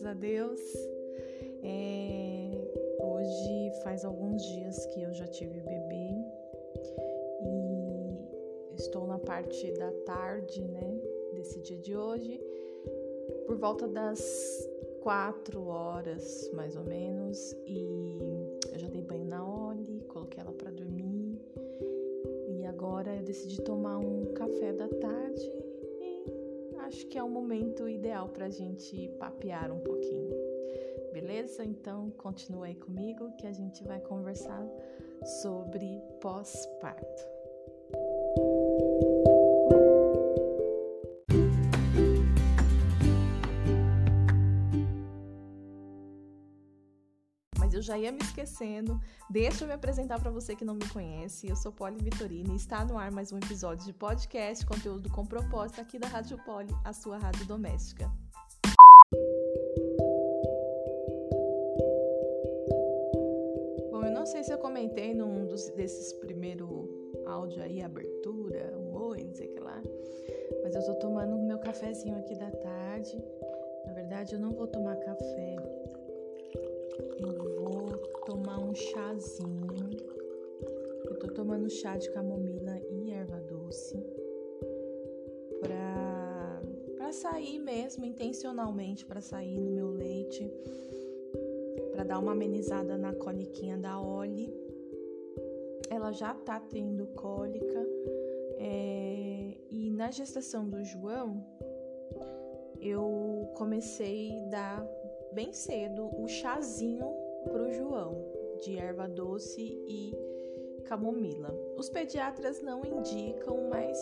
graças a Deus. É, hoje faz alguns dias que eu já tive bebê. E estou na parte da tarde, né, desse dia de hoje, por volta das quatro horas mais ou menos, e eu já dei banho na Oli, coloquei ela para dormir. E agora eu decidi tomar um café da tarde acho que é o momento ideal para a gente papear um pouquinho. Beleza? Então continue aí comigo que a gente vai conversar sobre pós-parto. Eu já ia me esquecendo. Deixa eu me apresentar para você que não me conhece. Eu sou Poli Vitorini e está no ar mais um episódio de podcast, conteúdo com propósito aqui da Rádio Poli, a sua rádio doméstica. Bom, eu não sei se eu comentei num dos, desses primeiro áudio aí, abertura, um oi, não sei o que lá. Mas eu tô tomando meu cafezinho aqui da tarde. Na verdade, eu não vou tomar café. Tomar um chazinho. Eu tô tomando chá de camomila e erva doce pra, pra sair mesmo, intencionalmente para sair no meu leite, para dar uma amenizada na coliquinha da Oli. Ela já tá tendo cólica é, e na gestação do João eu comecei a dar bem cedo o chazinho pro João, de erva doce e camomila. Os pediatras não indicam, mas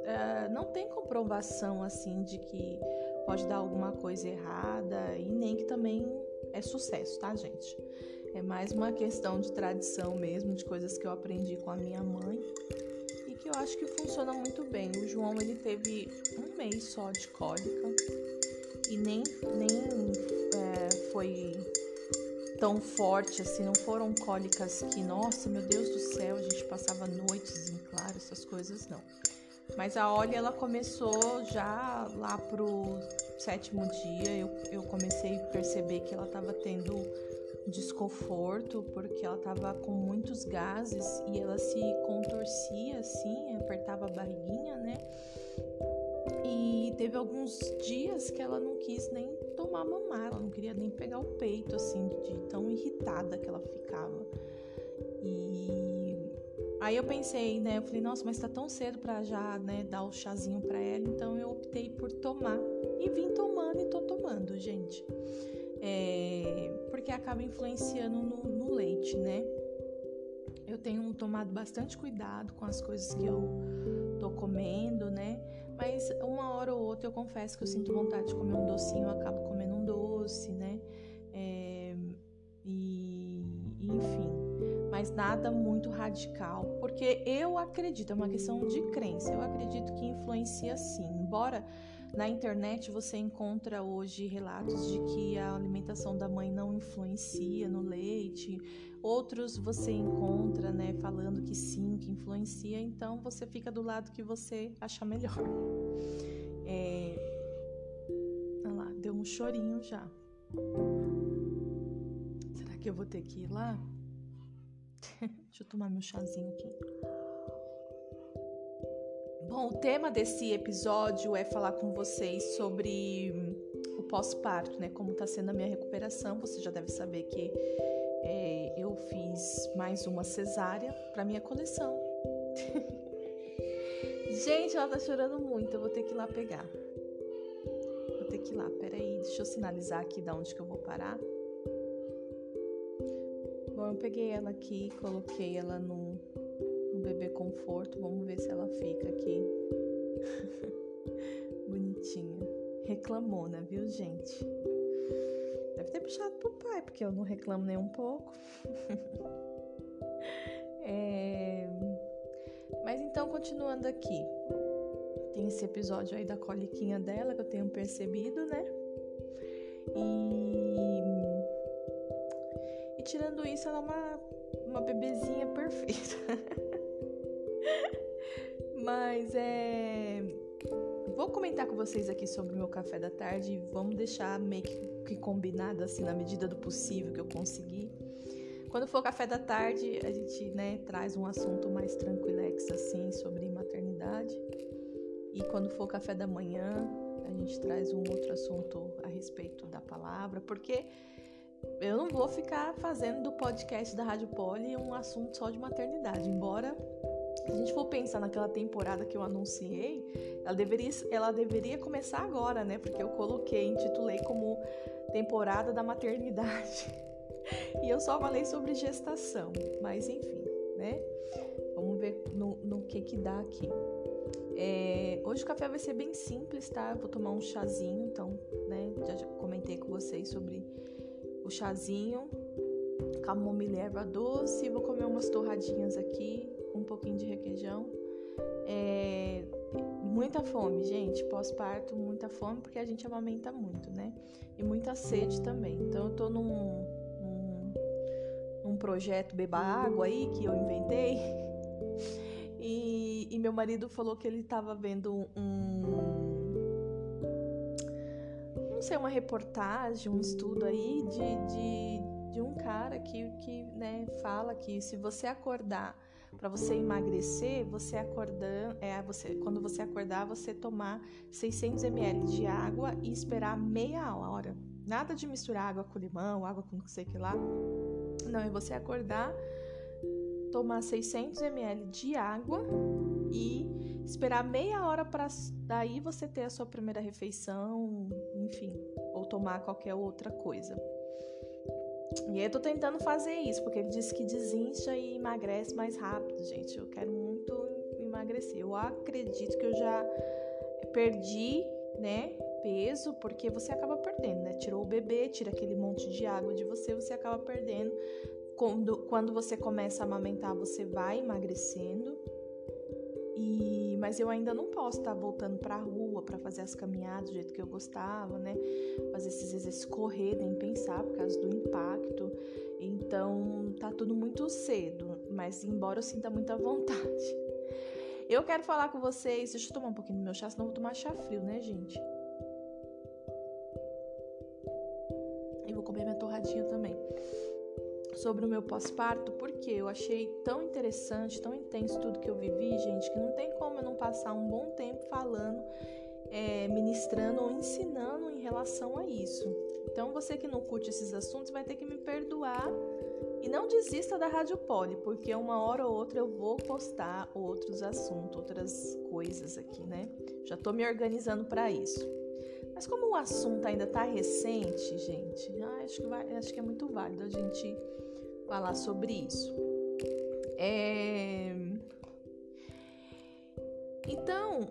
uh, não tem comprovação assim de que pode dar alguma coisa errada e nem que também é sucesso, tá, gente? É mais uma questão de tradição mesmo, de coisas que eu aprendi com a minha mãe e que eu acho que funciona muito bem. O João ele teve um mês só de cólica e nem, nem é, foi tão forte assim, não foram cólicas que, nossa, meu Deus do céu, a gente passava noites em claro, essas coisas não. Mas a Olha, ela começou já lá pro sétimo dia, eu, eu comecei a perceber que ela estava tendo desconforto, porque ela estava com muitos gases e ela se contorcia assim, apertava a barriguinha, né? E teve alguns dias que ela não quis nem tomar mamar, ela não queria nem pegar o peito, assim, de tão irritada que ela ficava. E aí eu pensei, né? Eu falei, nossa, mas tá tão cedo para já, né, dar o chazinho para ela, então eu optei por tomar. E vim tomando e tô tomando, gente. É, porque acaba influenciando no, no leite, né? Eu tenho tomado bastante cuidado com as coisas que eu tô comendo, né? Mas uma hora ou outra eu confesso que eu sinto vontade de comer um docinho, eu acabo comendo um doce, né? É, e, enfim, mas nada muito radical, porque eu acredito, é uma questão de crença, eu acredito que influencia sim, embora na internet você encontra hoje relatos de que a alimentação da mãe não influencia no leite, outros você encontra, né, falando que sim, que influencia, então você fica do lado que você achar melhor. É... Olha lá, deu um chorinho já. Será que eu vou ter que ir lá? Deixa eu tomar meu chazinho aqui. Bom, o tema desse episódio é falar com vocês sobre o pós-parto, né? Como tá sendo a minha recuperação. Você já deve saber que é, eu fiz mais uma cesárea para minha coleção. Gente, ela tá chorando muito. Eu vou ter que ir lá pegar. Vou ter que ir lá. Peraí, deixa eu sinalizar aqui da onde que eu vou parar. Bom, eu peguei ela aqui, coloquei ela no bebê conforto. Vamos ver se ela fica aqui. Bonitinha. Reclamona, viu, gente? Deve ter puxado pro pai, porque eu não reclamo nem um pouco. é... Mas então, continuando aqui. Tem esse episódio aí da coliquinha dela que eu tenho percebido, né? E, e tirando isso, ela é uma, uma bebezinha perfeita. Mas é. Vou comentar com vocês aqui sobre o meu café da tarde. Vamos deixar meio que, que combinado assim na medida do possível que eu conseguir. Quando for café da tarde, a gente né, traz um assunto mais tranquilex assim sobre maternidade. E quando for café da manhã, a gente traz um outro assunto a respeito da palavra, porque eu não vou ficar fazendo do podcast da Rádio Poli um assunto só de maternidade, embora se a gente for pensar naquela temporada que eu anunciei, ela deveria, ela deveria começar agora, né? Porque eu coloquei, intitulei como temporada da maternidade. E eu só falei sobre gestação, mas enfim, né? Vamos ver no, no que que dá aqui. É, hoje o café vai ser bem simples, tá? Eu vou tomar um chazinho, então, né? Já, já comentei com vocês sobre o chazinho, camomila erva doce. Vou comer umas torradinhas aqui, um pouquinho de requeijão. É, muita fome, gente. Pós-parto, muita fome, porque a gente amamenta muito, né? E muita sede também. Então, eu tô num, num, num projeto Beba Água aí que eu inventei. E, e meu marido falou que ele tava vendo um. Não sei, uma reportagem, um estudo aí de, de, de um cara que, que né, fala que se você acordar para você emagrecer, você acordando, é você, quando você acordar, você tomar 600 ml de água e esperar meia hora. Nada de misturar água com limão, água com não sei que lá. Não, é você acordar, tomar 600 ml de água e esperar meia hora para daí você ter a sua primeira refeição, enfim, ou tomar qualquer outra coisa. E eu tô tentando fazer isso, porque ele disse que desincha e emagrece mais rápido, gente. Eu quero muito emagrecer. Eu acredito que eu já perdi, né, peso, porque você acaba perdendo, né? Tirou o bebê, tira aquele monte de água de você, você acaba perdendo. Quando, quando você começa a amamentar, você vai emagrecendo. E, mas eu ainda não posso estar voltando para a rua para fazer as caminhadas do jeito que eu gostava, né? Fazer esses exercícios, correr, nem pensar por causa do impacto. Então tá tudo muito cedo, mas embora eu sinta muita vontade. Eu quero falar com vocês. Deixa eu tomar um pouquinho do meu chá, senão eu vou tomar chá frio, né, gente? Sobre o meu pós-parto, porque eu achei tão interessante, tão intenso tudo que eu vivi, gente, que não tem como eu não passar um bom tempo falando, é, ministrando ou ensinando em relação a isso. Então, você que não curte esses assuntos vai ter que me perdoar e não desista da Rádio Poli, porque uma hora ou outra eu vou postar outros assuntos, outras coisas aqui, né? Já tô me organizando para isso. Mas como o assunto ainda tá recente, gente, acho que, vai, acho que é muito válido a gente falar sobre isso. É... Então,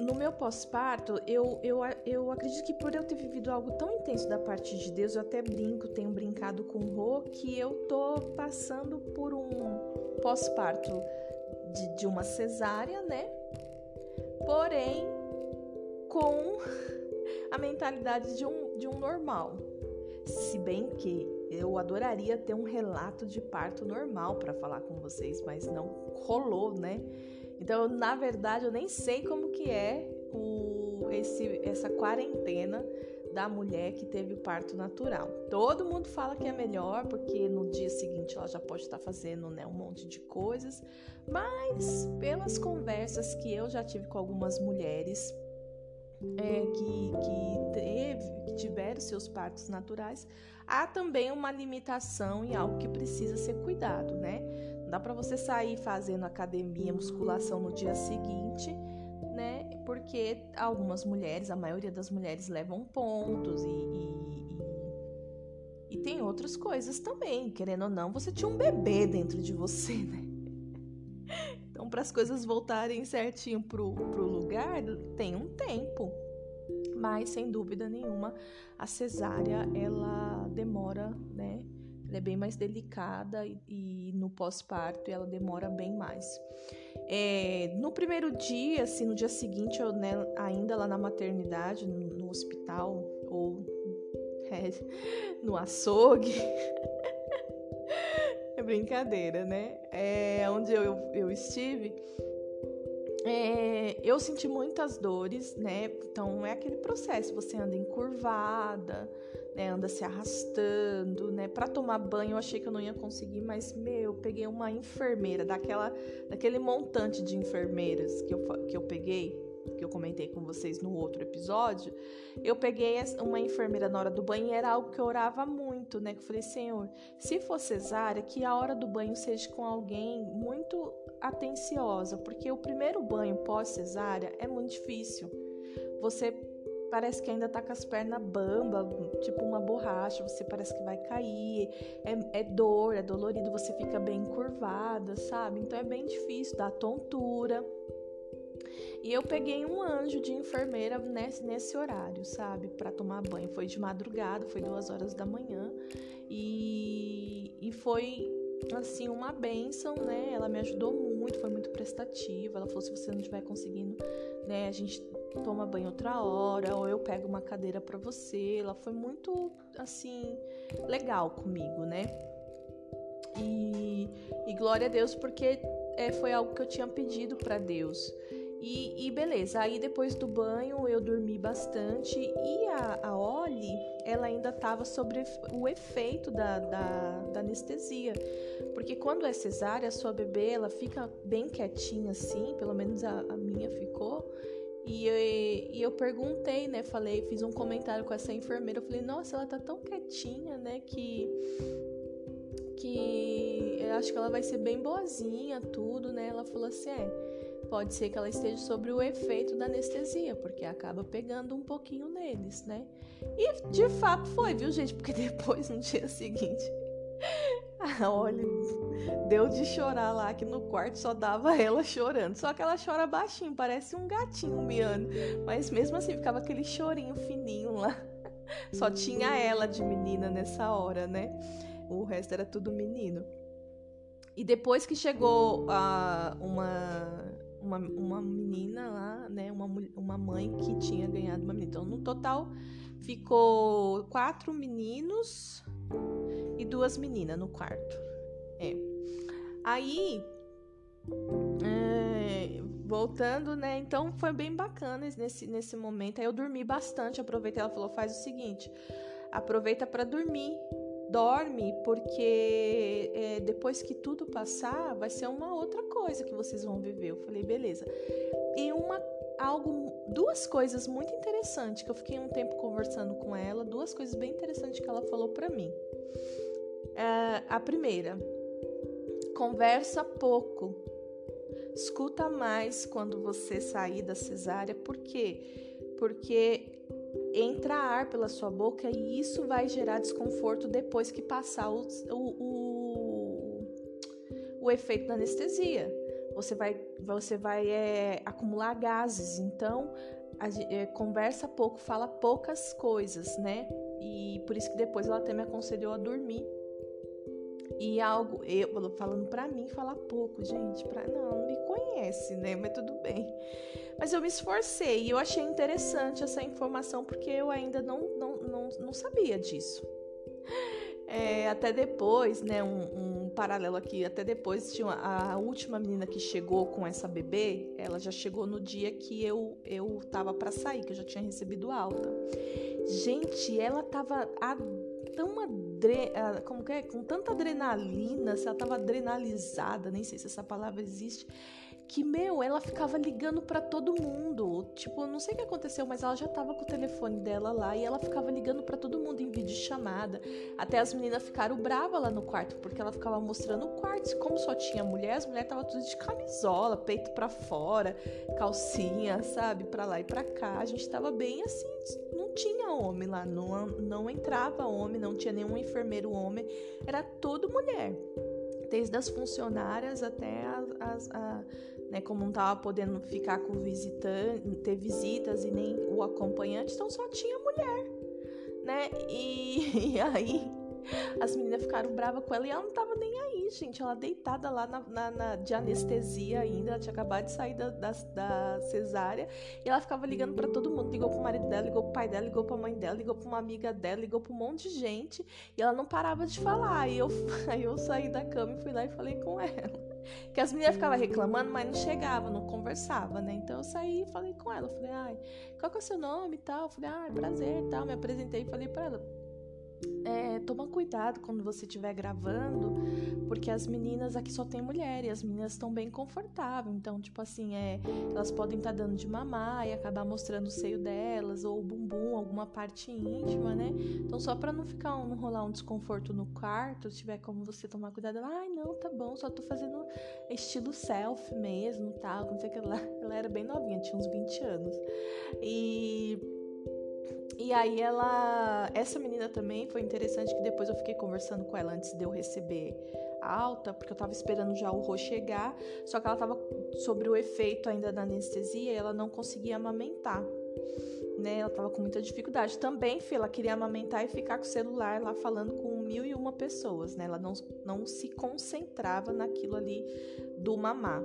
no meu pós-parto, eu, eu, eu acredito que por eu ter vivido algo tão intenso da parte de Deus, eu até brinco, tenho brincado com o Rô, que eu tô passando por um pós-parto de, de uma cesárea, né? Porém, com a mentalidade de um, de um normal. Se bem que eu adoraria ter um relato de parto normal para falar com vocês, mas não rolou, né? Então, na verdade, eu nem sei como que é o, esse, essa quarentena da mulher que teve parto natural. Todo mundo fala que é melhor porque no dia seguinte ela já pode estar fazendo né, um monte de coisas, mas pelas conversas que eu já tive com algumas mulheres é, que, que, teve, que tiveram seus partos naturais, há também uma limitação e algo que precisa ser cuidado, né? Não dá para você sair fazendo academia, musculação no dia seguinte, né? Porque algumas mulheres, a maioria das mulheres levam pontos e, e, e, e tem outras coisas também. Querendo ou não, você tinha um bebê dentro de você, né? Então, para as coisas voltarem certinho pro, pro lugar, tem um tempo. Mas, sem dúvida nenhuma, a cesárea, ela demora, né? Ela é bem mais delicada e, e no pós-parto ela demora bem mais. É, no primeiro dia, assim, no dia seguinte, eu, né, ainda lá na maternidade, no, no hospital ou é, no açougue, É brincadeira, né? É, onde eu, eu estive, é, eu senti muitas dores, né? Então é aquele processo, você anda encurvada, né? Anda se arrastando, né? Para tomar banho eu achei que eu não ia conseguir, mas meu, eu peguei uma enfermeira daquela, daquele montante de enfermeiras que eu, que eu peguei, que eu comentei com vocês no outro episódio. Eu peguei uma enfermeira na hora do banho era algo que eu orava muito, né? Que eu falei, Senhor, se for cesárea, que a hora do banho seja com alguém muito atenciosa, porque o primeiro banho pós cesárea é muito difícil. Você parece que ainda tá com as pernas bamba, tipo uma borracha, você parece que vai cair, é, é, dor, é dolorido, você fica bem encurvada, sabe? Então é bem difícil, dá tontura. E eu peguei um anjo de enfermeira nesse, nesse horário, sabe? para tomar banho. Foi de madrugada, foi duas horas da manhã. E, e foi assim, uma benção, né? Ela me ajudou muito, foi muito prestativa. Ela falou: se você não estiver conseguindo, né, a gente toma banho outra hora, ou eu pego uma cadeira para você. Ela foi muito, assim, legal comigo, né? E, e glória a Deus, porque é, foi algo que eu tinha pedido para Deus. E, e, beleza, aí depois do banho eu dormi bastante e a, a Oli, ela ainda estava sobre o efeito da, da, da, anestesia. Porque quando é cesárea, a sua bebê ela fica bem quietinha assim, pelo menos a, a minha ficou. E eu, e eu perguntei, né? Falei, fiz um comentário com essa enfermeira. Eu falei, nossa, ela tá tão quietinha, né? Que que eu acho que ela vai ser bem boazinha, tudo, né? Ela falou assim: é, pode ser que ela esteja sobre o efeito da anestesia, porque acaba pegando um pouquinho neles, né? E de fato foi, viu, gente? Porque depois, no dia seguinte, olha, deu de chorar lá que no quarto só dava ela chorando. Só que ela chora baixinho, parece um gatinho miando. Mas mesmo assim ficava aquele chorinho fininho lá. Só tinha ela de menina nessa hora, né? O resto era tudo menino. E depois que chegou a uma uma, uma menina lá, né? Uma, uma mãe que tinha ganhado uma menina. Então, no total, ficou quatro meninos e duas meninas no quarto. É. Aí, é, voltando, né? Então foi bem bacana nesse, nesse momento. Aí eu dormi bastante, aproveitei. Ela falou: faz o seguinte, aproveita para dormir dorme, porque é, depois que tudo passar, vai ser uma outra coisa que vocês vão viver. Eu falei, beleza. E uma algo, duas coisas muito interessantes que eu fiquei um tempo conversando com ela, duas coisas bem interessantes que ela falou para mim. É, a primeira, conversa pouco, escuta mais quando você sair da cesárea, por quê? Porque entra ar pela sua boca e isso vai gerar desconforto depois que passar o, o, o, efeito da anestesia. Você vai, você vai é, acumular gases, então a, é, conversa pouco, fala poucas coisas, né? E por isso que depois ela até me aconselhou a dormir. E algo, eu falando para mim, falar pouco, gente, para não, não me conhece, né? Mas tudo bem. Mas eu me esforcei e eu achei interessante essa informação porque eu ainda não, não, não, não sabia disso. É, até depois, né, um, um, paralelo aqui, até depois tinha a, última menina que chegou com essa bebê, ela já chegou no dia que eu eu tava para sair, que eu já tinha recebido alta. Gente, ela tava a, tão adre, a, como que é? com tanta adrenalina, se ela tava adrenalizada, nem sei se essa palavra existe que, meu, ela ficava ligando para todo mundo. Tipo, não sei o que aconteceu, mas ela já tava com o telefone dela lá e ela ficava ligando para todo mundo em vídeo chamada. Até as meninas ficaram bravas lá no quarto, porque ela ficava mostrando o quarto. Como só tinha mulher, as mulheres tava tudo de camisola, peito para fora, calcinha, sabe, para lá e para cá. A gente tava bem assim, não tinha homem lá, não, não entrava homem, não tinha nenhum enfermeiro homem, era todo mulher desde as funcionárias até as, as a, né, como não estava podendo ficar com visitante, ter visitas e nem o acompanhante, então só tinha mulher, né? E, e aí as meninas ficaram bravas com ela e ela não tava nem aí, gente. Ela deitada lá na, na, na de anestesia ainda, ela tinha acabado de sair da, da, da cesárea e ela ficava ligando para todo mundo. Ligou pro marido dela, ligou pro pai dela, ligou pra mãe dela, ligou pra uma amiga dela, ligou pra um monte de gente e ela não parava de falar. E eu, aí eu saí da cama e fui lá e falei com ela. que as meninas ficavam reclamando, mas não chegava, não conversava, né? Então eu saí e falei com ela, falei, ai, qual que é o seu nome e tal? Falei, ai, prazer e tal. Me apresentei e falei pra ela, é, toma cuidado quando você estiver gravando, porque as meninas aqui só tem mulher e as meninas estão bem confortáveis. Então, tipo assim, é, elas podem estar tá dando de mamar e acabar mostrando o seio delas ou o bumbum, alguma parte íntima, né? Então, só pra não ficar não rolar um desconforto no quarto, se tiver como você tomar cuidado, ai, não, tá bom, só tô fazendo estilo self mesmo, tal, não sei o que lá. Ela era bem novinha, tinha uns 20 anos. E e aí ela, essa menina também foi interessante que depois eu fiquei conversando com ela antes de eu receber a alta, porque eu tava esperando já o Rô chegar, só que ela tava sobre o efeito ainda da anestesia e ela não conseguia amamentar. Né, ela tava com muita dificuldade. Também, filha, ela queria amamentar e ficar com o celular lá falando com mil e uma pessoas, né? Ela não, não se concentrava naquilo ali do mamar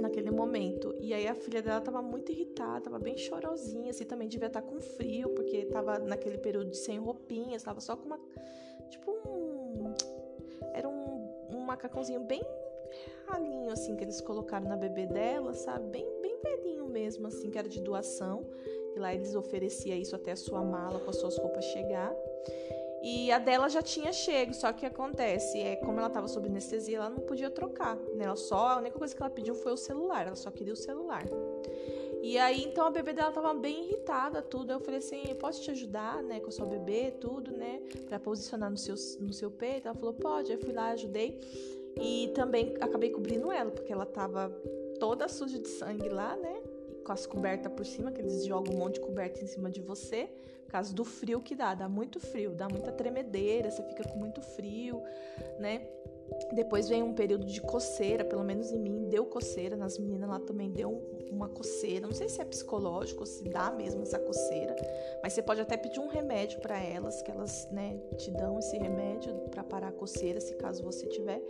naquele momento. E aí a filha dela tava muito irritada, tava bem chorosinha, assim, também devia estar tá com frio, porque tava naquele período de sem roupinhas, tava só com uma. Tipo um. Era um, um macacãozinho bem ralinho, assim, que eles colocaram na bebê dela, sabe? Bem, bem velhinho mesmo, assim, que era de doação. E lá eles ofereciam isso até a sua mala com as suas roupas chegar. E a dela já tinha chego, só que acontece, é como ela estava sob anestesia, ela não podia trocar, né? Ela só, a única coisa que ela pediu foi o celular, ela só queria o celular. E aí, então a bebê dela tava bem irritada, tudo. Eu falei assim: eu posso te ajudar, né, com a sua bebê, tudo, né, para posicionar no seu, no seu peito? Ela falou: pode. Aí fui lá, ajudei. E também acabei cobrindo ela, porque ela tava toda suja de sangue lá, né, com as cobertas por cima, que eles jogam um monte de coberta em cima de você causa do frio que dá, dá muito frio, dá muita tremedeira, você fica com muito frio, né? Depois vem um período de coceira, pelo menos em mim deu coceira, nas meninas lá também deu uma coceira. Não sei se é psicológico se dá mesmo essa coceira, mas você pode até pedir um remédio para elas, que elas, né, te dão esse remédio para parar a coceira, se caso você tiver.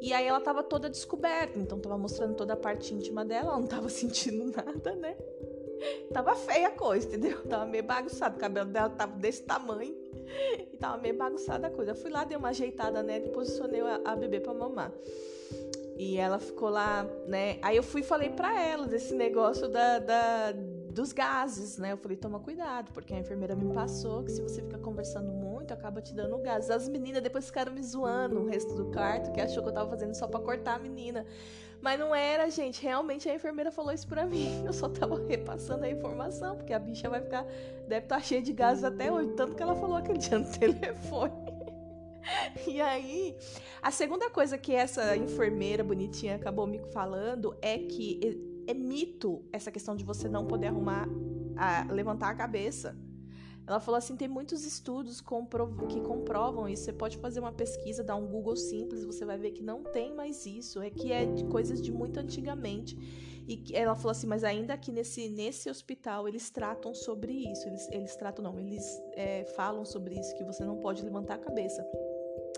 E aí ela tava toda descoberta, então tava mostrando toda a parte íntima dela, ela não tava sentindo nada, né? Tava feia a coisa, entendeu? Tava meio bagunçado. O cabelo dela tava desse tamanho. E tava meio bagunçada a coisa. Eu fui lá, dei uma ajeitada nela e posicionei a, a bebê pra mamar. E ela ficou lá, né? Aí eu fui e falei pra ela desse negócio da, da, dos gases, né? Eu falei, toma cuidado, porque a enfermeira me passou que se você fica conversando muito, acaba te dando gases. As meninas depois ficaram me zoando o resto do quarto, que achou que eu tava fazendo só pra cortar a menina. Mas não era, gente. Realmente a enfermeira falou isso pra mim. Eu só tava repassando a informação, porque a bicha vai ficar. Deve estar tá cheia de gases até hoje. Tanto que ela falou aquele dia no telefone. E aí, a segunda coisa que essa enfermeira bonitinha acabou me falando é que é mito essa questão de você não poder arrumar, a, levantar a cabeça. Ela falou assim: tem muitos estudos que comprovam isso. Você pode fazer uma pesquisa, dar um Google simples, você vai ver que não tem mais isso. É que é de coisas de muito antigamente. E ela falou assim: mas ainda aqui nesse, nesse hospital eles tratam sobre isso. Eles, eles tratam, não, eles é, falam sobre isso, que você não pode levantar a cabeça.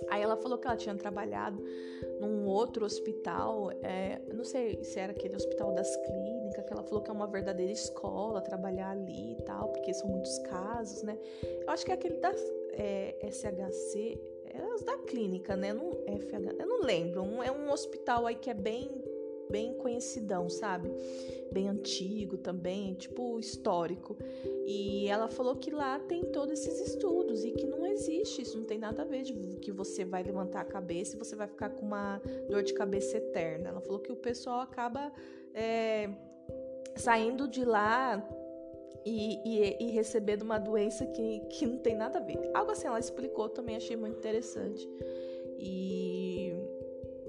Aí ela falou que ela tinha trabalhado num outro hospital, é, não sei se era aquele hospital das clínicas, que ela falou que é uma verdadeira escola trabalhar ali e tal, porque são muitos casos, né? Eu acho que é aquele da é, SHC, é os da clínica, né? Não, FH, eu não lembro. É um hospital aí que é bem bem conhecidão, sabe? Bem antigo também, tipo histórico. E ela falou que lá tem todos esses estudos e que não existe, isso não tem nada a ver de que você vai levantar a cabeça e você vai ficar com uma dor de cabeça eterna. Ela falou que o pessoal acaba é, saindo de lá e, e, e, recebendo uma doença que, que não tem nada a ver. Algo assim ela explicou, também achei muito interessante. E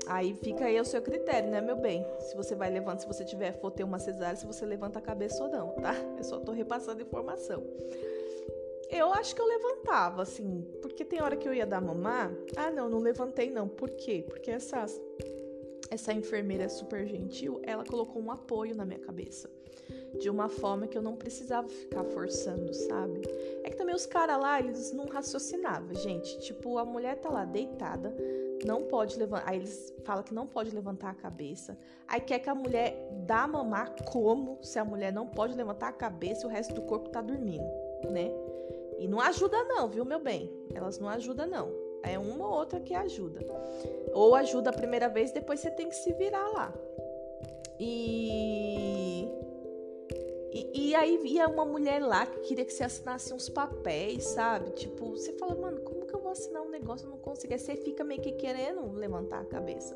Aí fica aí o seu critério, né, meu bem? Se você vai levantando, se você tiver for ter uma cesárea, se você levanta a cabeça ou não, tá? Eu só tô repassando informação. Eu acho que eu levantava, assim, porque tem hora que eu ia dar mamar. Ah, não, não levantei não. Por quê? Porque essa, essa enfermeira super gentil, ela colocou um apoio na minha cabeça. De uma forma que eu não precisava ficar forçando, sabe? É que também os caras lá, eles não raciocinavam, gente. Tipo, a mulher tá lá deitada, não pode levantar. Aí eles falam que não pode levantar a cabeça. Aí quer que a mulher dá mamar como se a mulher não pode levantar a cabeça e o resto do corpo tá dormindo, né? E não ajuda não, viu, meu bem? Elas não ajudam não. É uma ou outra que ajuda. Ou ajuda a primeira vez, depois você tem que se virar lá. E e, e, aí via uma mulher lá que queria que você assinasse uns papéis, sabe? Tipo, você fala, mano, como que eu vou assinar um negócio? Eu não consigo. Aí você fica meio que querendo levantar a cabeça.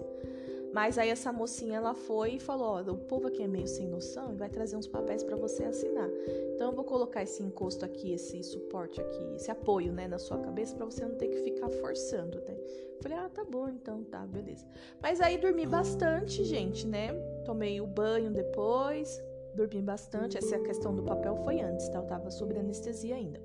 Mas aí essa mocinha ela foi e falou: ó, o povo aqui é meio sem noção e vai trazer uns papéis para você assinar. Então eu vou colocar esse encosto aqui, esse suporte aqui, esse apoio, né, na sua cabeça para você não ter que ficar forçando, né? Falei: "Ah, tá bom, então tá, beleza". Mas aí dormi bastante, gente, né? Tomei o banho depois, dormi bastante. Essa questão do papel foi antes, tá? Eu tava sob anestesia ainda.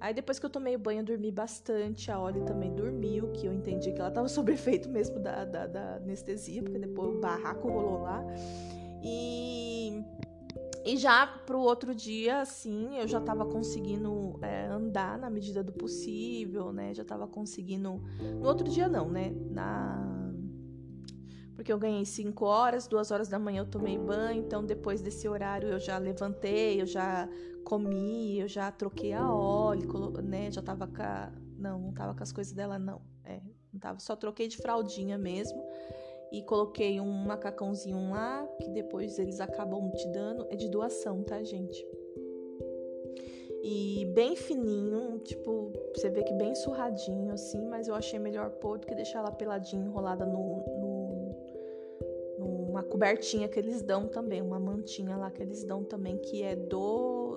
Aí depois que eu tomei o banho, eu dormi bastante. A Ollie também dormiu, que eu entendi que ela tava sob efeito mesmo da, da, da anestesia, porque depois o barraco rolou lá. E, e já pro outro dia, assim, eu já tava conseguindo é, andar na medida do possível, né? Já tava conseguindo. No outro dia, não, né? Na porque eu ganhei 5 horas, 2 horas da manhã eu tomei banho, então depois desse horário eu já levantei, eu já comi, eu já troquei a óleo, né? Já tava com a... Não, não tava com as coisas dela, não. É, não tava, só troquei de fraldinha mesmo. E coloquei um macacãozinho lá, que depois eles acabam te dando. É de doação, tá, gente? E bem fininho, tipo, você vê que bem surradinho assim, mas eu achei melhor pôr do que deixar ela peladinha, enrolada no, uma cobertinha que eles dão também, uma mantinha lá que eles dão também, que é do,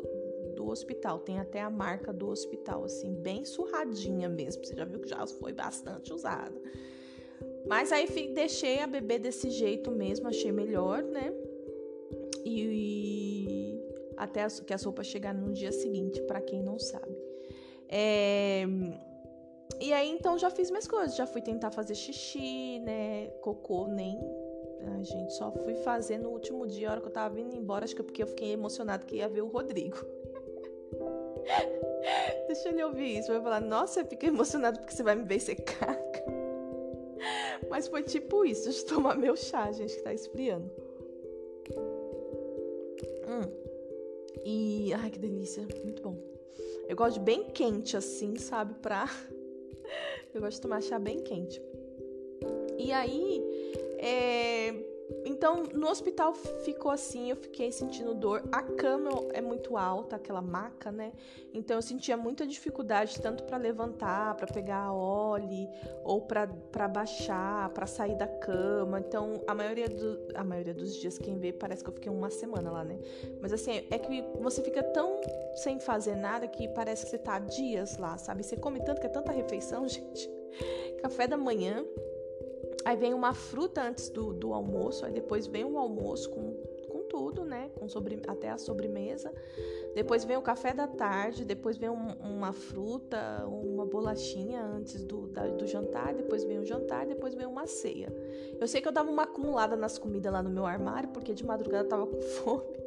do hospital. Tem até a marca do hospital, assim, bem surradinha mesmo. Você já viu que já foi bastante usada. Mas aí deixei a bebê desse jeito mesmo, achei melhor, né? E, e até que a sopa chegar no dia seguinte, para quem não sabe. É, e aí então já fiz minhas coisas, já fui tentar fazer xixi, né? Cocô nem Ai, gente, só fui fazer no último dia, a hora que eu tava vindo embora, acho que é porque eu fiquei emocionada que ia ver o Rodrigo. Deixa ele ouvir isso. Vai falar, nossa, eu fiquei emocionado porque você vai me ver ser caca. Mas foi tipo isso. Deixa eu tomar meu chá, gente, que tá esfriando. Hum. E. Ai, que delícia. Muito bom. Eu gosto de bem quente, assim, sabe? Pra. Eu gosto de tomar chá bem quente. E aí, é, então, no hospital ficou assim, eu fiquei sentindo dor. A cama é muito alta, aquela maca, né? Então eu sentia muita dificuldade tanto para levantar, para pegar a óleo, ou para baixar, para sair da cama. Então, a maioria do, a maioria dos dias quem vê parece que eu fiquei uma semana lá, né? Mas assim, é que você fica tão sem fazer nada que parece que você tá dias lá, sabe? Você come tanto que é tanta refeição, gente. Café da manhã, Aí vem uma fruta antes do, do almoço, aí depois vem o almoço com, com tudo, né? Com sobre, até a sobremesa. Depois vem o café da tarde, depois vem um, uma fruta, uma bolachinha antes do, da, do jantar, depois vem o jantar, depois vem uma ceia. Eu sei que eu dava uma acumulada nas comidas lá no meu armário, porque de madrugada eu tava com fome.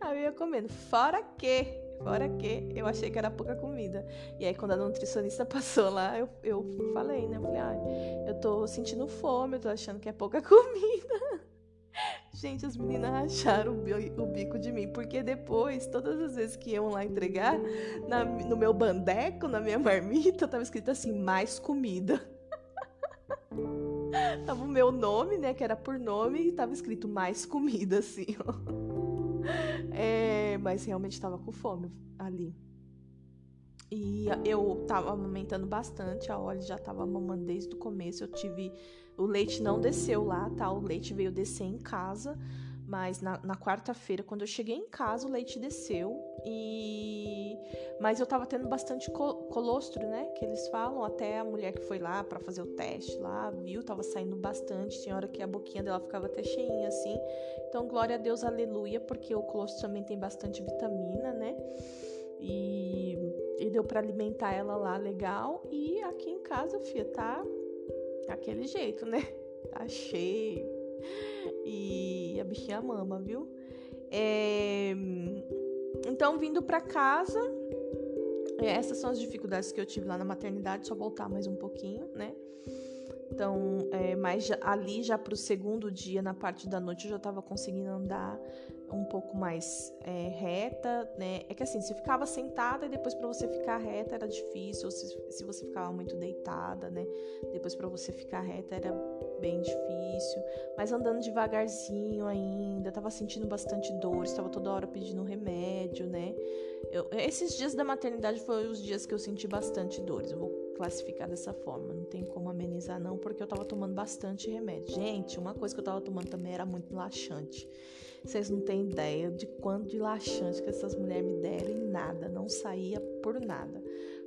Aí eu ia comendo. Fora que Fora que eu achei que era pouca comida. E aí, quando a nutricionista passou lá, eu, eu falei, né? Eu falei, ah, eu tô sentindo fome, eu tô achando que é pouca comida. Gente, as meninas racharam o bico de mim, porque depois, todas as vezes que iam lá entregar, na, no meu bandeco, na minha marmita, tava escrito assim, mais comida. tava o meu nome, né, que era por nome, e tava escrito mais comida, assim, ó. É, mas realmente estava com fome ali. E eu tava amamentando bastante, a Ollie já tava mamando desde o começo. Eu tive. O leite não desceu lá, tá? O leite veio descer em casa. Mas na, na quarta-feira, quando eu cheguei em casa, o leite desceu. E mas eu tava tendo bastante colostro, né? Que eles falam. Até a mulher que foi lá para fazer o teste lá, viu? Tava saindo bastante. Tinha hora que a boquinha dela ficava até cheinha assim. Então, glória a Deus, aleluia, porque o colostro também tem bastante vitamina, né? E, e deu para alimentar ela lá legal. E aqui em casa, filha, tá aquele jeito, né? Tá cheio e a bichinha mama, viu? É... Então, vindo para casa, é, essas são as dificuldades que eu tive lá na maternidade, só voltar mais um pouquinho, né? Então, é, mas ali já para o segundo dia, na parte da noite, eu já estava conseguindo andar um pouco mais é, reta, né? É que assim, se ficava sentada e depois para você ficar reta era difícil, ou se, se você ficava muito deitada, né? Depois para você ficar reta era bem difícil. Mas andando devagarzinho ainda, tava sentindo bastante dor, estava toda hora pedindo remédio, né? Eu, esses dias da maternidade foram os dias que eu senti bastante dores. Eu vou classificar dessa forma. Não tem como amenizar, não, porque eu tava tomando bastante remédio. Gente, uma coisa que eu tava tomando também era muito laxante. Vocês não têm ideia de quanto de laxante que essas mulheres me deram e nada, não saía por nada.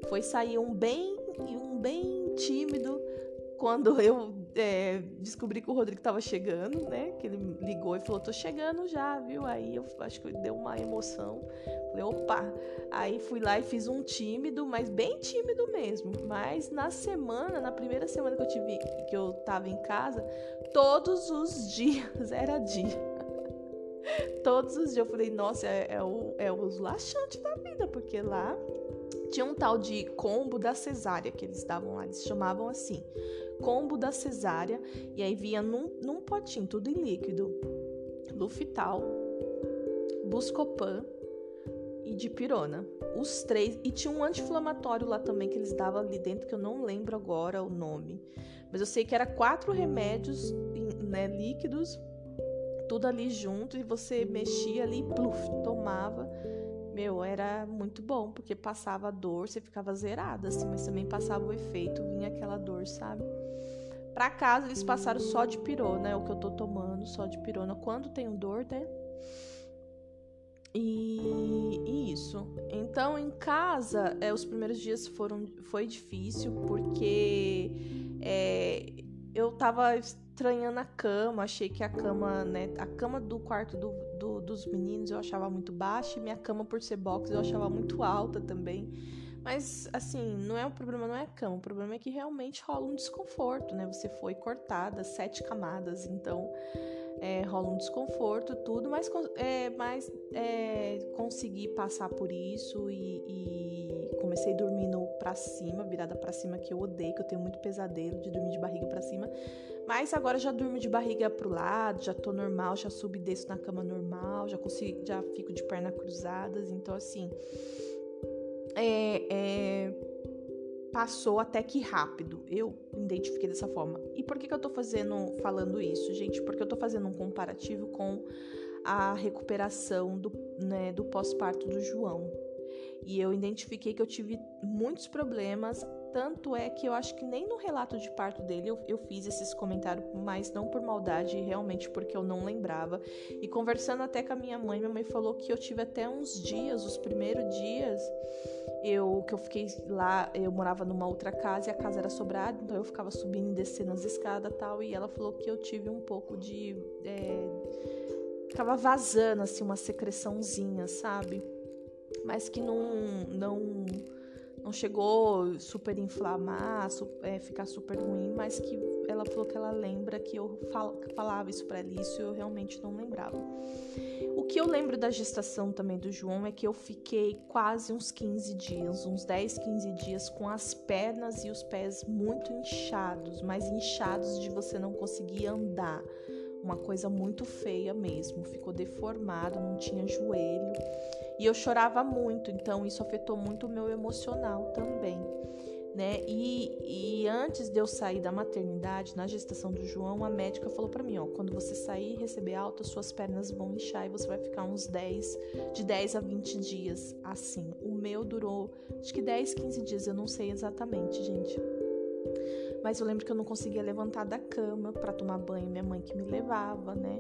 Foi sair um bem e um bem tímido quando eu é, descobri que o Rodrigo estava chegando, né? Que ele ligou e falou: tô chegando já, viu? Aí eu acho que deu uma emoção. Falei, opa! Aí fui lá e fiz um tímido, mas bem tímido mesmo. Mas na semana, na primeira semana que eu tive, que eu tava em casa, todos os dias era dia. Todos os dias eu falei, nossa, é, é, o, é o laxante da vida, porque lá tinha um tal de combo da cesárea que eles davam lá, eles chamavam assim, combo da cesárea, e aí vinha num, num potinho, tudo em líquido, Lufital, Buscopan e dipirona. Os três, e tinha um anti-inflamatório lá também que eles davam ali dentro, que eu não lembro agora o nome, mas eu sei que era quatro remédios né, líquidos tudo ali junto e você mexia ali, pluf, tomava. Meu, era muito bom, porque passava a dor, você ficava zerada, assim, mas também passava o efeito, vinha aquela dor, sabe? Pra casa eles passaram só de pirona, é o que eu tô tomando, só de pirona. Quando tenho dor, né? E, e, isso. Então, em casa, é, os primeiros dias foram foi difícil porque é, eu tava estranhando a cama, achei que a cama, né, a cama do quarto do, do, dos meninos eu achava muito baixa e minha cama por ser box eu achava muito alta também. Mas assim, não é o problema, não é a cama, o problema é que realmente rola um desconforto, né? Você foi cortada sete camadas, então é, rola um desconforto, tudo, mas, é, mas é, consegui passar por isso e, e comecei dormindo para cima, virada para cima, que eu odeio, que eu tenho muito pesadelo de dormir de barriga para cima. Mas agora já durmo de barriga pro lado, já tô normal, já subo e desço na cama normal, já consigo, já fico de perna cruzadas. Então, assim, é, é, passou até que rápido. Eu identifiquei dessa forma. E por que, que eu tô fazendo, falando isso, gente? Porque eu tô fazendo um comparativo com a recuperação do, né, do pós-parto do João. E eu identifiquei que eu tive muitos problemas tanto é que eu acho que nem no relato de parto dele eu, eu fiz esses comentários, mas não por maldade, realmente porque eu não lembrava. E conversando até com a minha mãe, minha mãe falou que eu tive até uns dias, os primeiros dias, eu que eu fiquei lá, eu morava numa outra casa e a casa era sobrada, então eu ficava subindo e descendo as escadas tal. E ela falou que eu tive um pouco de. É, vazando assim uma secreçãozinha, sabe? Mas que não. não não chegou super inflamar, super, é, ficar super ruim, mas que ela falou que ela lembra que eu fal, falava isso para isso eu realmente não lembrava. O que eu lembro da gestação também do João é que eu fiquei quase uns 15 dias, uns 10, 15 dias com as pernas e os pés muito inchados, mas inchados de você não conseguir andar. Uma coisa muito feia mesmo, ficou deformado, não tinha joelho. E eu chorava muito, então isso afetou muito o meu emocional também. Né? E, e antes de eu sair da maternidade, na gestação do João, a médica falou para mim, ó, quando você sair e receber alta, suas pernas vão inchar e você vai ficar uns 10, de 10 a 20 dias assim. O meu durou, acho que 10, 15 dias, eu não sei exatamente, gente. Mas eu lembro que eu não conseguia levantar da cama para tomar banho, minha mãe que me levava, né?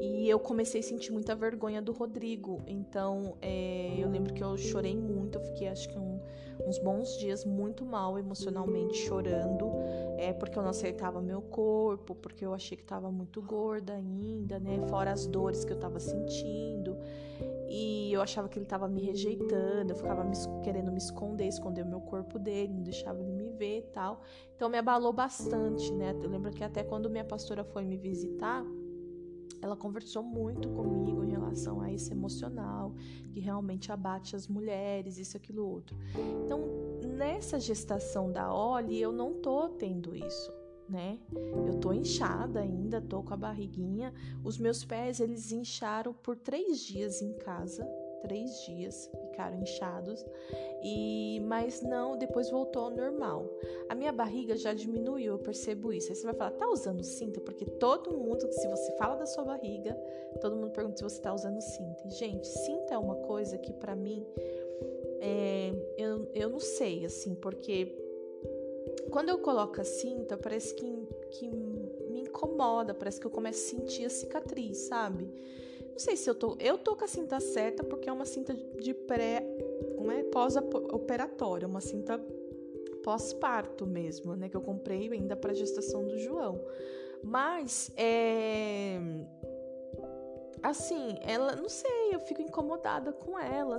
E eu comecei a sentir muita vergonha do Rodrigo. Então, é, eu lembro que eu chorei muito. Eu fiquei, acho que, um, uns bons dias muito mal emocionalmente, chorando. É, porque eu não aceitava meu corpo, porque eu achei que estava muito gorda ainda, né? Fora as dores que eu estava sentindo. E eu achava que ele estava me rejeitando, eu ficava me, querendo me esconder, esconder o meu corpo dele, não deixava ele me ver e tal. Então me abalou bastante, né? Eu lembro que até quando minha pastora foi me visitar, ela conversou muito comigo em relação a esse emocional que realmente abate as mulheres, isso, aquilo, outro. Então, nessa gestação da Oli, eu não tô tendo isso, né? Eu tô inchada ainda, tô com a barriguinha. Os meus pés, eles incharam por três dias em casa. Três dias ficaram inchados. E Mas não, depois voltou ao normal. A minha barriga já diminuiu, eu percebo isso. Aí você vai falar, tá usando cinta? Porque todo mundo, se você fala da sua barriga, todo mundo pergunta se você tá usando cinta. gente, cinta é uma coisa que para mim, é, eu, eu não sei, assim, porque quando eu coloco a cinta, parece que, que me incomoda, parece que eu começo a sentir a cicatriz, sabe? Não sei se eu tô. Eu tô com a cinta certa porque é uma cinta de pré. Não é pós-operatória, uma cinta pós-parto mesmo, né? Que eu comprei ainda para gestação do João. Mas é. Assim, ela, não sei, eu fico incomodada com ela,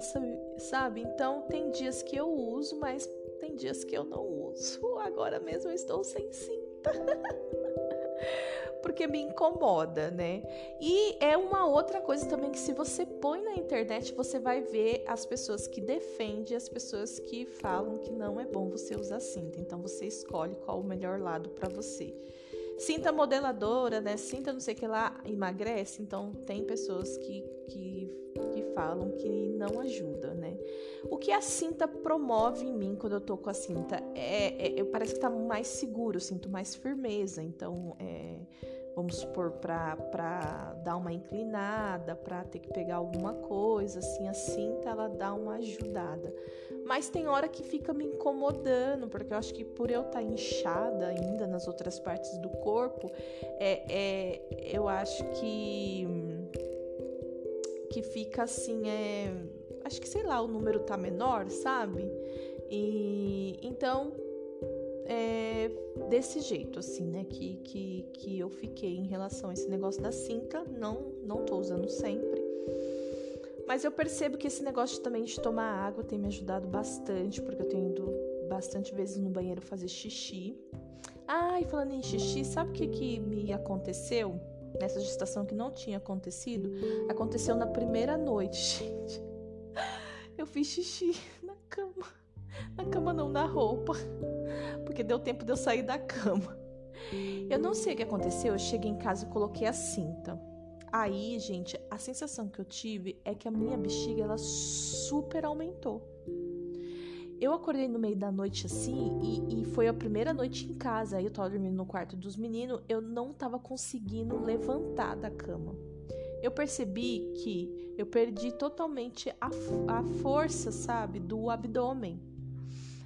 sabe? Então, tem dias que eu uso, mas tem dias que eu não uso. Agora mesmo eu estou sem cinta. Porque me incomoda, né? E é uma outra coisa também que se você põe na internet, você vai ver as pessoas que defendem, as pessoas que falam que não é bom você usar cinta. Então você escolhe qual o melhor lado para você. Cinta modeladora, né? Cinta não sei o que lá emagrece. Então tem pessoas que, que, que falam que não ajuda, né? O que a cinta promove em mim quando eu tô com a cinta é, é eu parece que tá mais seguro, sinto mais firmeza. Então, é, vamos supor, para dar uma inclinada, para ter que pegar alguma coisa, assim, a cinta ela dá uma ajudada. Mas tem hora que fica me incomodando, porque eu acho que por eu estar tá inchada ainda nas outras partes do corpo, é, é, eu acho que que fica assim, é, acho que sei lá, o número tá menor, sabe? E então é desse jeito, assim, né? Que, que, que eu fiquei em relação a esse negócio da cinta. Não, não tô usando sempre. Mas eu percebo que esse negócio também de tomar água tem me ajudado bastante, porque eu tenho ido bastante vezes no banheiro fazer xixi. Ah, e falando em xixi, sabe o que, que me aconteceu? Nessa gestação que não tinha acontecido? Aconteceu na primeira noite, gente. Eu fiz xixi na cama. Na cama não, na roupa. Porque deu tempo de eu sair da cama. Eu não sei o que aconteceu, eu cheguei em casa e coloquei a cinta. Aí, gente, a sensação que eu tive é que a minha bexiga ela super aumentou. Eu acordei no meio da noite assim e, e, foi a primeira noite em casa. Aí eu tava dormindo no quarto dos meninos, eu não tava conseguindo levantar da cama. Eu percebi que eu perdi totalmente a, a força, sabe, do abdômen.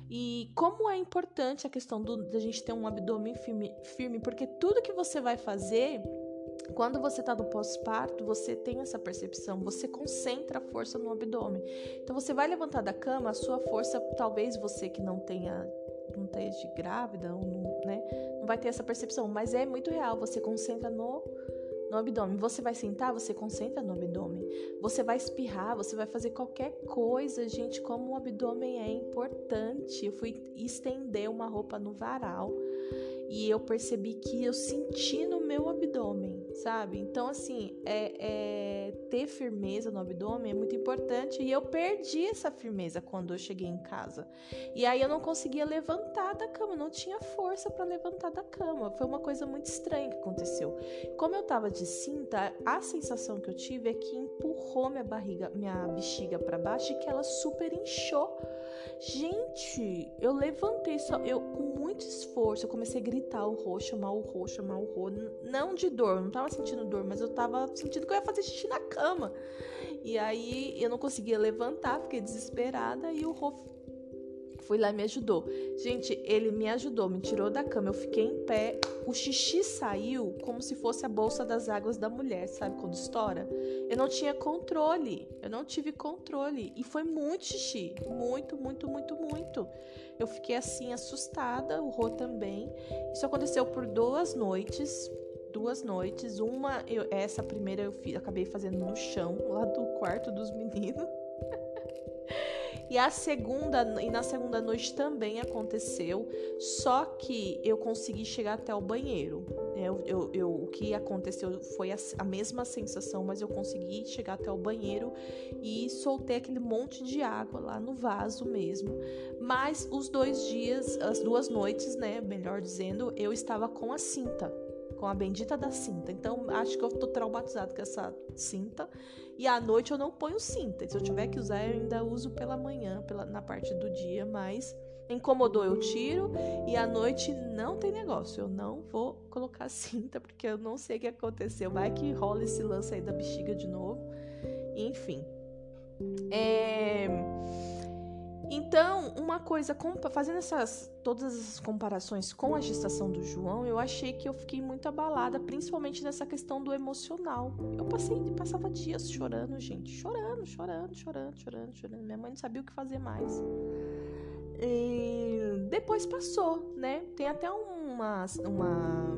E como é importante a questão da gente ter um abdômen firme, firme, porque tudo que você vai fazer, quando você está no pós-parto, você tem essa percepção, você concentra a força no abdômen. Então você vai levantar da cama, a sua força, talvez você que não tenha não esteja grávida, ou não, né, não vai ter essa percepção, mas é muito real, você concentra no no abdômen. Você vai sentar, você concentra no abdômen. Você vai espirrar, você vai fazer qualquer coisa, gente. Como o abdômen é importante. Eu fui estender uma roupa no varal e eu percebi que eu senti no meu abdômen, sabe? Então, assim, é, é, ter firmeza no abdômen é muito importante e eu perdi essa firmeza quando eu cheguei em casa. E aí eu não conseguia levantar da cama, não tinha força para levantar da cama. Foi uma coisa muito estranha que aconteceu. Como eu tava de cinta, a sensação que eu tive é que empurrou minha barriga, minha bexiga para baixo e que ela super inchou. Gente, eu levantei só, eu com muito esforço, eu comecei a gritar o rô, chamar o rô, chamar o rô, não de dor, não tava sentindo dor, mas eu tava sentindo que eu ia fazer xixi na cama. E aí eu não conseguia levantar, fiquei desesperada e o rô Fui lá e me ajudou. Gente, ele me ajudou, me tirou da cama. Eu fiquei em pé. O xixi saiu como se fosse a bolsa das águas da mulher, sabe? Quando estoura. Eu não tinha controle. Eu não tive controle. E foi muito xixi. Muito, muito, muito, muito. Eu fiquei assim, assustada. O Rô também. Isso aconteceu por duas noites duas noites. Uma, eu, essa primeira eu fiz, acabei fazendo no chão, lá do quarto dos meninos. E a segunda e na segunda noite também aconteceu, só que eu consegui chegar até o banheiro. Eu, eu, eu o que aconteceu foi a, a, mesma sensação, mas eu consegui chegar até o banheiro e soltei aquele monte de água lá no vaso mesmo. Mas os dois dias, as duas noites, né, melhor dizendo, eu estava com a cinta com a bendita da cinta. Então, acho que eu tô traumatizado com essa cinta. E à noite eu não ponho cinta. Se eu tiver que usar, eu ainda uso pela manhã, pela, na parte do dia, mas incomodou, eu tiro. E à noite não tem negócio. Eu não vou colocar cinta, porque eu não sei o que aconteceu. Vai que rola esse lance aí da bexiga de novo. Enfim. É. Então, uma coisa, fazendo essas todas as comparações com a gestação do João, eu achei que eu fiquei muito abalada, principalmente nessa questão do emocional. Eu passei, passava dias chorando, gente, chorando, chorando, chorando, chorando, chorando. Minha mãe não sabia o que fazer mais. E depois passou, né? Tem até uma, uma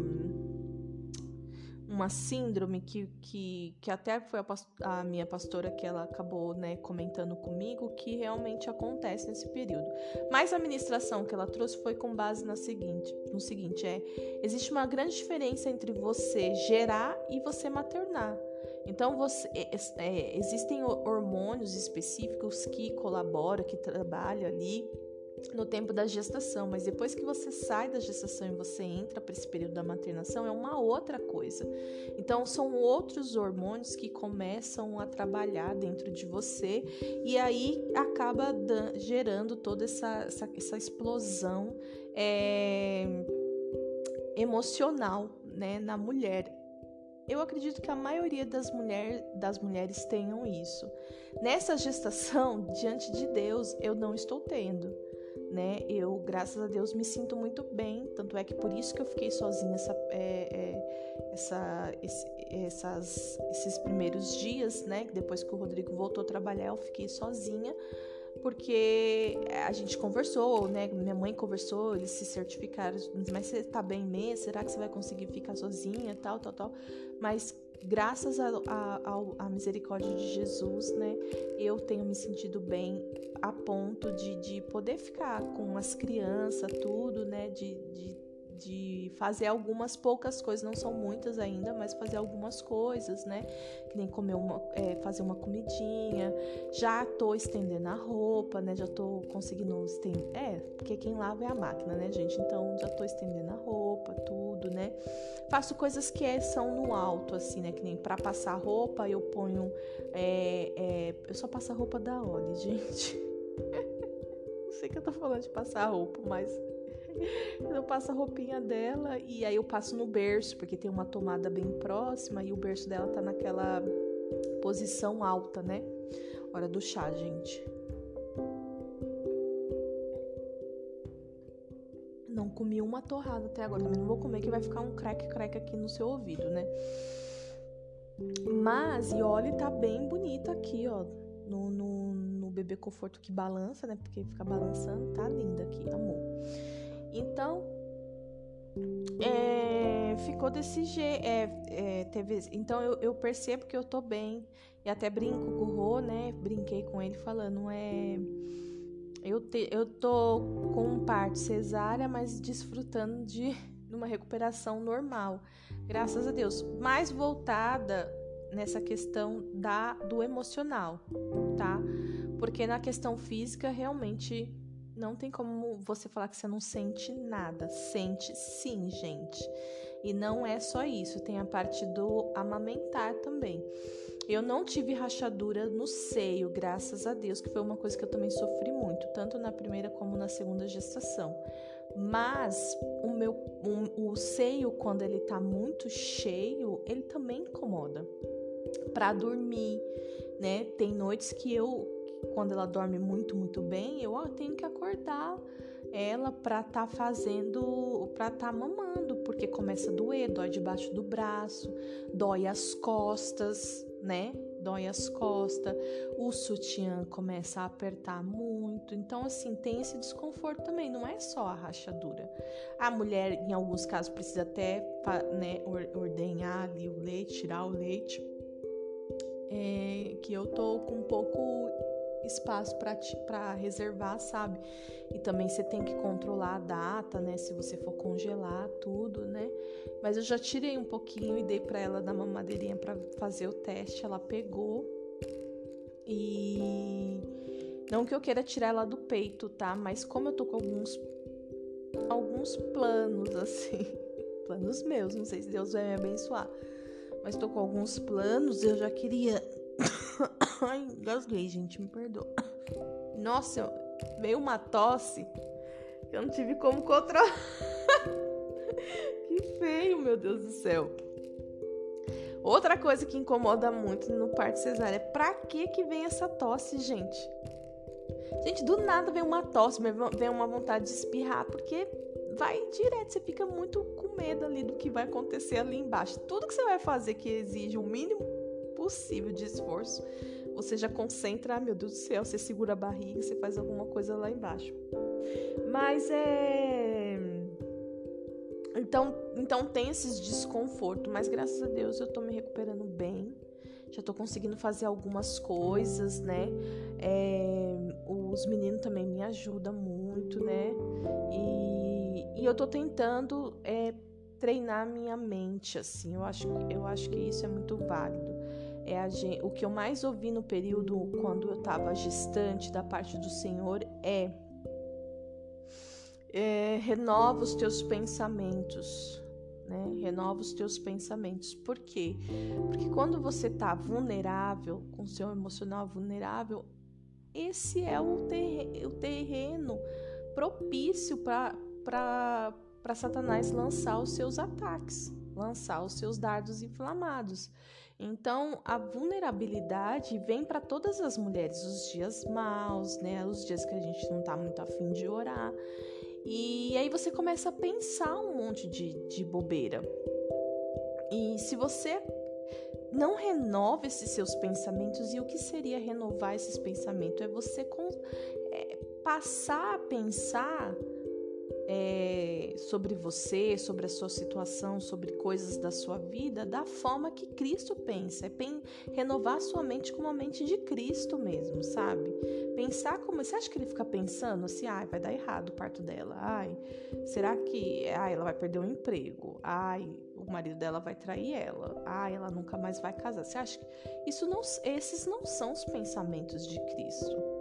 uma síndrome que, que, que até foi a, a, minha pastora que ela acabou né, comentando comigo que realmente acontece nesse período. Mas a ministração que ela trouxe foi com base na seguinte, no seguinte, é existe uma grande diferença entre você gerar e você maternar. Então, você, é, é existem hormônios específicos que colaboram, que trabalham ali no tempo da gestação, mas depois que você sai da gestação e você entra para esse período da maternação, é uma outra coisa. Então, são outros hormônios que começam a trabalhar dentro de você e aí acaba gerando toda essa, essa, essa explosão é, emocional né, na mulher. Eu acredito que a maioria das, mulher, das mulheres tenham isso. Nessa gestação, diante de Deus, eu não estou tendo né? Eu, graças a Deus, me sinto muito bem. Tanto é que por isso que eu fiquei sozinha essa, é, é, essa, esse, essas, esses primeiros dias, né? Depois que o Rodrigo voltou a trabalhar, eu fiquei sozinha. Porque a gente conversou, né? Minha mãe conversou, eles se certificaram. Mas você tá bem mesmo? Será que você vai conseguir ficar sozinha? Tal, tal, tal. Mas graças à misericórdia de Jesus, né, eu tenho me sentido bem a ponto de, de poder ficar com as crianças, tudo, né, de, de de fazer algumas poucas coisas, não são muitas ainda, mas fazer algumas coisas, né? Que nem comer uma, é, fazer uma comidinha. Já tô estendendo a roupa, né? Já tô conseguindo estender. É, porque quem lava é a máquina, né, gente? Então já tô estendendo a roupa, tudo, né? Faço coisas que é, são no alto, assim, né? Que nem pra passar roupa eu ponho. É, é, eu só passo a roupa da Oli, gente. não sei que eu tô falando de passar roupa, mas eu passo a roupinha dela e aí eu passo no berço, porque tem uma tomada bem próxima e o berço dela tá naquela posição alta, né? Hora do chá, gente. Não comi uma torrada até agora, também não vou comer que vai ficar um crack crack aqui no seu ouvido, né? Mas, e olha, tá bem bonita aqui, ó, no, no, no bebê conforto que balança, né? Porque fica balançando, tá linda aqui, amor. Então, é, ficou desse jeito. É, é, teve, então eu, eu, percebo que eu tô bem. E até brinco com o Rô, né? Brinquei com ele falando, é. Eu, te, eu tô com parto cesárea, mas desfrutando de uma recuperação normal. Graças a Deus. Mais voltada nessa questão da do emocional, tá? Porque na questão física realmente não tem como você falar que você não sente nada. Sente sim, gente. E não é só isso, tem a parte do amamentar também. Eu não tive rachadura no seio, graças a Deus, que foi uma coisa que eu também sofri muito, tanto na primeira como na segunda gestação. Mas o meu um, o seio quando ele tá muito cheio, ele também incomoda. Para dormir, né? Tem noites que eu quando ela dorme muito, muito bem, eu tenho que acordar ela para estar tá fazendo, para estar tá mamando, porque começa a doer, dói debaixo do braço, dói as costas, né? Dói as costas, o sutiã começa a apertar muito. Então, assim, tem esse desconforto também, não é só a rachadura. A mulher, em alguns casos, precisa até né, ordenhar ali o leite, tirar o leite. É, que eu tô com um pouco espaço para reservar, sabe? E também você tem que controlar a data, né? Se você for congelar tudo, né? Mas eu já tirei um pouquinho e dei para ela da mamadeirinha para fazer o teste. Ela pegou e não que eu queira tirar ela do peito, tá? Mas como eu tô com alguns alguns planos assim, planos meus, não sei se Deus vai me abençoar. Mas tô com alguns planos, eu já queria Ai, engasguei, gente, me perdoa. Nossa, veio uma tosse que eu não tive como controlar. que feio, meu Deus do céu. Outra coisa que incomoda muito no parto cesárea é pra que que vem essa tosse, gente? Gente, do nada vem uma tosse, vem uma vontade de espirrar, porque vai direto, você fica muito com medo ali do que vai acontecer ali embaixo. Tudo que você vai fazer que exige o mínimo possível de esforço, você já concentra, ah, meu Deus do céu, você segura a barriga, você faz alguma coisa lá embaixo. Mas é. Então, então tem esses desconfortos, mas graças a Deus eu tô me recuperando bem. Já tô conseguindo fazer algumas coisas, né? É, os meninos também me ajudam muito, né? E, e eu tô tentando é, treinar minha mente, assim. Eu acho, eu acho que isso é muito válido é a, o que eu mais ouvi no período quando eu estava gestante da parte do Senhor é, é renova os teus pensamentos, né? Renova os teus pensamentos. Por quê? Porque quando você está vulnerável, com o seu emocional vulnerável, esse é o, terreno, o terreno propício para Satanás lançar os seus ataques, lançar os seus dardos inflamados. Então, a vulnerabilidade vem para todas as mulheres, os dias maus, né? Os dias que a gente não tá muito afim de orar. E aí você começa a pensar um monte de, de bobeira. E se você não renova esses seus pensamentos, e o que seria renovar esses pensamentos? É você com, é, passar a pensar é, sobre você, sobre a sua situação, sobre coisas da sua vida, da forma que Cristo pensa. É pen renovar sua mente com a mente de Cristo mesmo, sabe? Pensar como. Você acha que ele fica pensando assim, ai, vai dar errado o parto dela? Ai, será que. Ai, ela vai perder o um emprego? Ai, o marido dela vai trair ela. Ai, ela nunca mais vai casar. Você acha que isso não, esses não são os pensamentos de Cristo?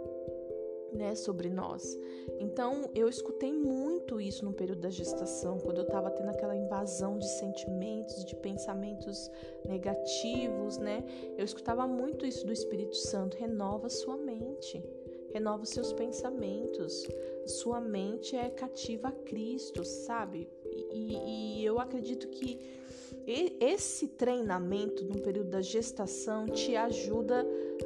Né, sobre nós. Então, eu escutei muito isso no período da gestação, quando eu estava tendo aquela invasão de sentimentos, de pensamentos negativos, né? Eu escutava muito isso do Espírito Santo, renova sua mente. Renova os seus pensamentos. Sua mente é cativa a Cristo, sabe? E, e eu acredito que esse treinamento no período da gestação te ajuda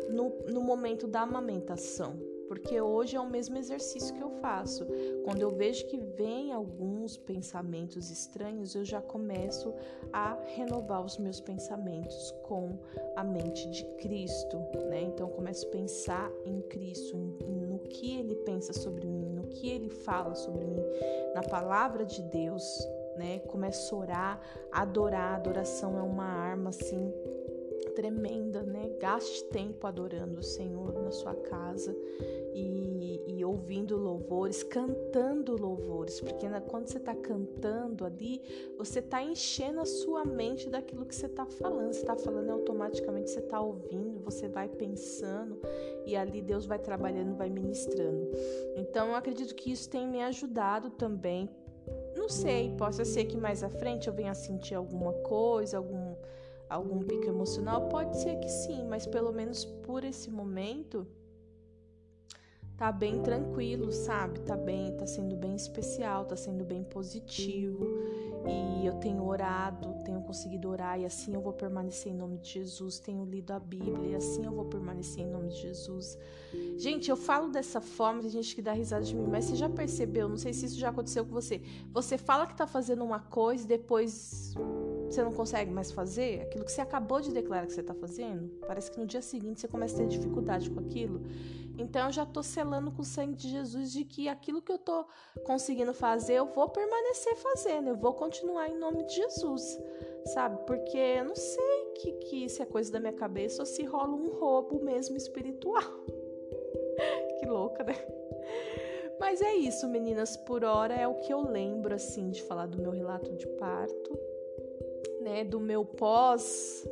no, no momento da amamentação porque hoje é o mesmo exercício que eu faço. Quando eu vejo que vem alguns pensamentos estranhos, eu já começo a renovar os meus pensamentos com a mente de Cristo, né? Então começo a pensar em Cristo, no que ele pensa sobre mim, no que ele fala sobre mim, na palavra de Deus, né? Começo a orar, adorar, a adoração é uma arma assim tremenda, né? Gaste tempo adorando o Senhor na sua casa e, e ouvindo louvores, cantando louvores, porque na, quando você está cantando ali, você está enchendo a sua mente daquilo que você está falando. Você está falando automaticamente, você está ouvindo, você vai pensando e ali Deus vai trabalhando, vai ministrando. Então eu acredito que isso tem me ajudado também. Não sei, possa ser que mais à frente eu venha sentir alguma coisa, algum algum pico emocional? Pode ser que sim, mas pelo menos por esse momento tá bem tranquilo, sabe? Tá bem, tá sendo bem especial, tá sendo bem positivo. E eu tenho orado, tenho conseguido orar e assim eu vou permanecer em nome de Jesus. Tenho lido a Bíblia e assim eu vou permanecer em nome de Jesus. Gente, eu falo dessa forma, tem gente que dá risada de mim, mas você já percebeu? Não sei se isso já aconteceu com você. Você fala que tá fazendo uma coisa e depois você não consegue mais fazer aquilo que você acabou de declarar que você está fazendo. Parece que no dia seguinte você começa a ter dificuldade com aquilo. Então eu já estou selando com o sangue de Jesus de que aquilo que eu estou conseguindo fazer, eu vou permanecer fazendo, eu vou continuar em nome de Jesus, sabe? Porque eu não sei que, que se é coisa da minha cabeça ou se rola um roubo mesmo espiritual. que louca, né? Mas é isso, meninas. Por hora é o que eu lembro, assim, de falar do meu relato de parto, né? Do meu pós-parto,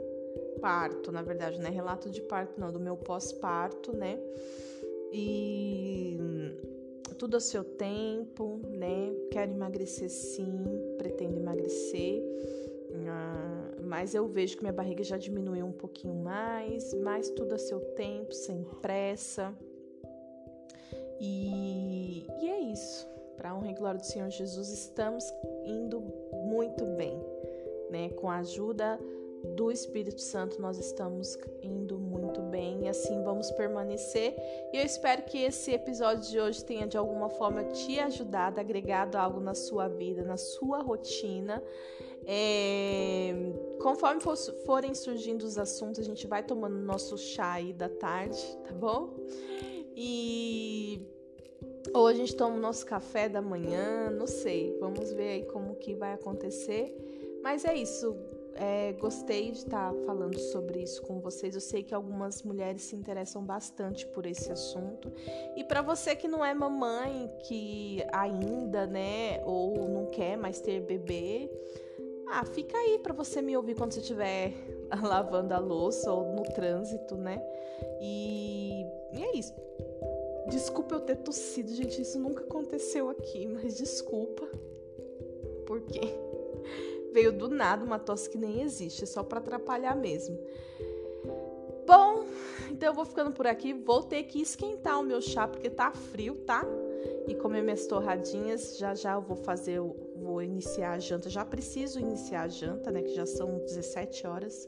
na verdade, né? Relato de parto, não, do meu pós-parto, né? E tudo a seu tempo, né? Quero emagrecer sim, pretendo emagrecer. Ah, mas eu vejo que minha barriga já diminuiu um pouquinho mais, mas tudo a seu tempo, sem pressa. E, e é isso. Para honra e glória do Senhor Jesus, estamos indo muito bem, né? Com a ajuda do Espírito Santo, nós estamos indo muito bem e assim vamos permanecer. E eu espero que esse episódio de hoje tenha de alguma forma te ajudado, agregado algo na sua vida, na sua rotina. É, conforme for, forem surgindo os assuntos, a gente vai tomando nosso chá aí da tarde, tá bom? E ou a gente toma o nosso café da manhã, não sei. Vamos ver aí como que vai acontecer. Mas é isso. É, gostei de estar tá falando sobre isso com vocês. Eu sei que algumas mulheres se interessam bastante por esse assunto. E para você que não é mamãe, que ainda, né, ou não quer mais ter bebê, ah, fica aí para você me ouvir quando você estiver lavando a louça ou no trânsito, né? E, e é isso. Desculpa eu ter tossido, gente. Isso nunca aconteceu aqui, mas desculpa. Por quê? Veio do nada uma tosse que nem existe, só para atrapalhar mesmo. Bom, então eu vou ficando por aqui. Vou ter que esquentar o meu chá porque tá frio, tá? E comer minhas torradinhas. Já já eu vou fazer, vou iniciar a janta. Já preciso iniciar a janta, né? Que já são 17 horas.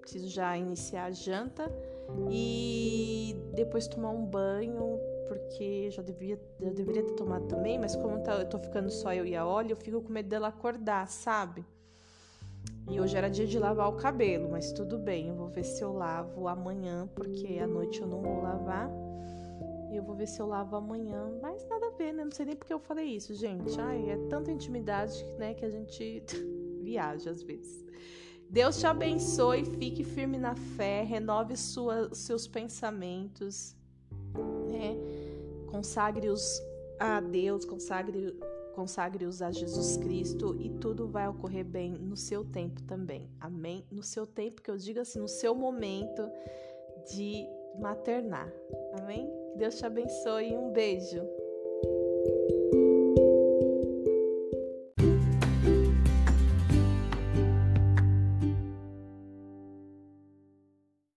Preciso já iniciar a janta e depois tomar um banho, porque já devia, já deveria ter tomado também, mas como tá, eu tô ficando só eu e a Olha, eu fico com medo dela acordar, sabe? E hoje era dia de lavar o cabelo, mas tudo bem, eu vou ver se eu lavo amanhã, porque à noite eu não vou lavar. E eu vou ver se eu lavo amanhã. Mas nada a ver, né? Não sei nem porque eu falei isso, gente. Ai, é tanta intimidade, né, que a gente viaja às vezes. Deus te abençoe, fique firme na fé, renove sua, seus pensamentos, né? Consagre-os a Deus, consagre consagre-os a Jesus Cristo e tudo vai ocorrer bem no seu tempo também. Amém? No seu tempo, que eu digo assim, no seu momento de maternar. Amém? Que Deus te abençoe e um beijo.